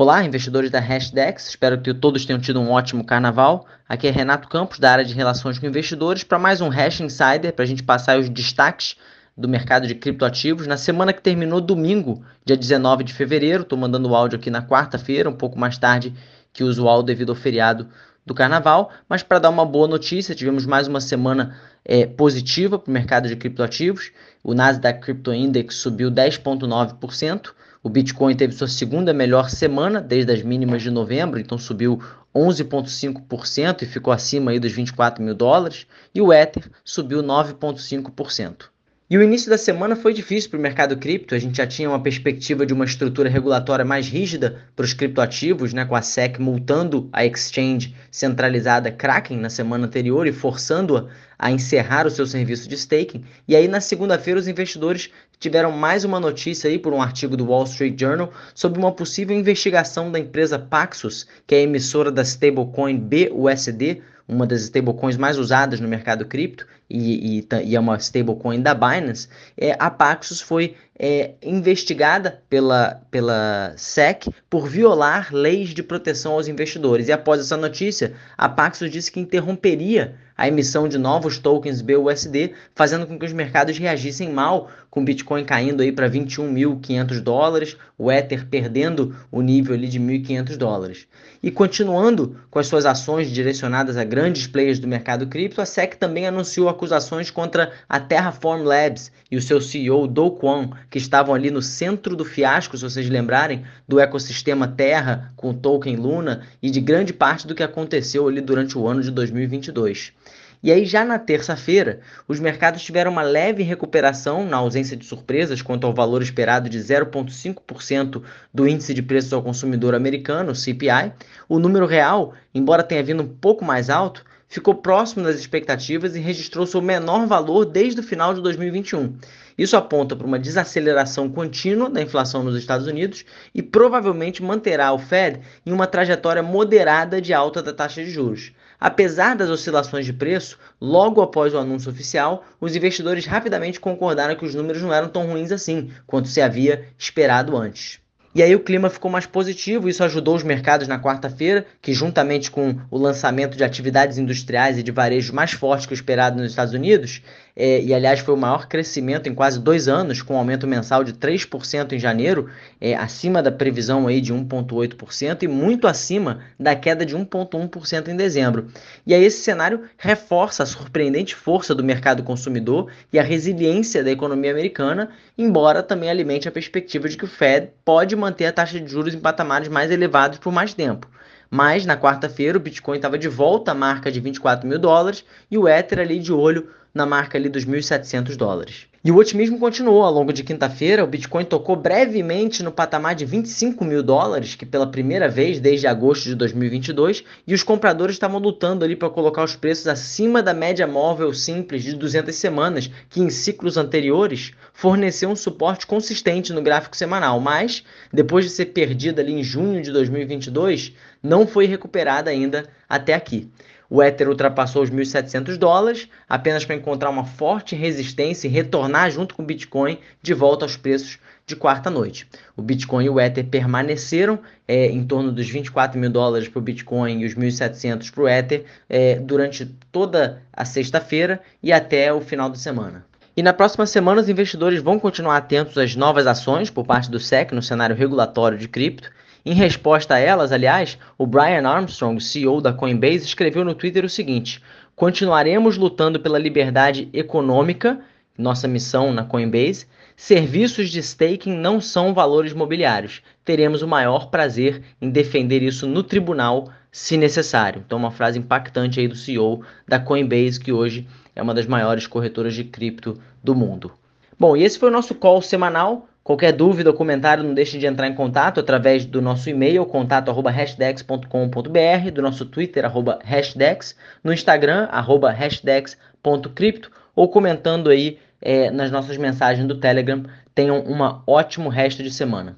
Olá, investidores da Hashdex, espero que todos tenham tido um ótimo carnaval. Aqui é Renato Campos, da área de Relações com Investidores, para mais um Hash Insider, para a gente passar os destaques do mercado de criptoativos. Na semana que terminou domingo, dia 19 de fevereiro, estou mandando o áudio aqui na quarta-feira, um pouco mais tarde que o usual devido ao feriado do carnaval, mas para dar uma boa notícia, tivemos mais uma semana é, positiva para o mercado de criptoativos. O Nasdaq Crypto Index subiu 10,9%. O Bitcoin teve sua segunda melhor semana desde as mínimas de novembro, então subiu 11,5% e ficou acima aí dos 24 mil dólares. E o Ether subiu 9,5%. E o início da semana foi difícil para o mercado cripto. A gente já tinha uma perspectiva de uma estrutura regulatória mais rígida para os criptoativos, né, com a SEC multando a exchange centralizada Kraken na semana anterior e forçando-a a encerrar o seu serviço de staking. E aí na segunda-feira os investidores tiveram mais uma notícia aí por um artigo do Wall Street Journal sobre uma possível investigação da empresa Paxos, que é emissora da stablecoin BUSD, uma das stablecoins mais usadas no mercado cripto e, e, e é uma stablecoin da Binance, é, a Paxos foi é, investigada pela, pela SEC por violar leis de proteção aos investidores. E após essa notícia, a Paxos disse que interromperia a emissão de novos tokens BUSD, fazendo com que os mercados reagissem mal, com o Bitcoin caindo aí para 21.500 dólares, o Ether perdendo o nível ali de 1.500 dólares. E continuando com as suas ações direcionadas a grandes players do mercado cripto, a SEC também anunciou acusações contra a Terraform Labs e o seu CEO Do Kwon, que estavam ali no centro do fiasco, se vocês lembrarem, do ecossistema Terra com o token Luna e de grande parte do que aconteceu ali durante o ano de 2022. E aí, já na terça-feira, os mercados tiveram uma leve recuperação na ausência de surpresas quanto ao valor esperado de 0,5% do índice de preços ao consumidor americano, CPI. O número real, embora tenha vindo um pouco mais alto, ficou próximo das expectativas e registrou seu menor valor desde o final de 2021. Isso aponta para uma desaceleração contínua da inflação nos Estados Unidos e provavelmente manterá o Fed em uma trajetória moderada de alta da taxa de juros. Apesar das oscilações de preço, logo após o anúncio oficial, os investidores rapidamente concordaram que os números não eram tão ruins assim quanto se havia esperado antes. E aí o clima ficou mais positivo, isso ajudou os mercados na quarta-feira, que juntamente com o lançamento de atividades industriais e de varejo mais forte que o esperado nos Estados Unidos, é, e aliás foi o maior crescimento em quase dois anos, com um aumento mensal de 3% em janeiro, é, acima da previsão aí de 1,8% e muito acima da queda de 1,1% em dezembro. E aí esse cenário reforça a surpreendente força do mercado consumidor e a resiliência da economia americana, embora também alimente a perspectiva de que o Fed pode manter a taxa de juros em patamares mais elevados por mais tempo. Mas na quarta-feira o Bitcoin estava de volta à marca de 24 mil dólares e o Ether ali de olho na marca ali dos 1.700 dólares. E o otimismo continuou ao longo de quinta-feira. O Bitcoin tocou brevemente no patamar de 25 mil dólares, que pela primeira vez desde agosto de 2022, e os compradores estavam lutando ali para colocar os preços acima da média móvel simples de 200 semanas, que em ciclos anteriores forneceu um suporte consistente no gráfico semanal, mas depois de ser perdida ali em junho de 2022, não foi recuperada ainda até aqui. O Ether ultrapassou os 1.700 dólares, apenas para encontrar uma forte resistência e retornar junto com o Bitcoin de volta aos preços de quarta noite. O Bitcoin e o Ether permaneceram é, em torno dos 24 mil dólares para o Bitcoin e os 1.700 para o Ether é, durante toda a sexta-feira e até o final de semana. E na próxima semana, os investidores vão continuar atentos às novas ações por parte do SEC no cenário regulatório de cripto em resposta a elas, aliás, o Brian Armstrong, CEO da Coinbase, escreveu no Twitter o seguinte: Continuaremos lutando pela liberdade econômica, nossa missão na Coinbase. Serviços de staking não são valores mobiliários. Teremos o maior prazer em defender isso no tribunal, se necessário. Então, uma frase impactante aí do CEO da Coinbase, que hoje é uma das maiores corretoras de cripto do mundo. Bom, e esse foi o nosso call semanal. Qualquer dúvida ou comentário, não deixe de entrar em contato através do nosso e-mail, contato.hashdex.com.br, do nosso Twitter, arroba hashdex, no Instagram, arroba hashdex.crypto, ou comentando aí é, nas nossas mensagens do Telegram. Tenham um ótimo resto de semana.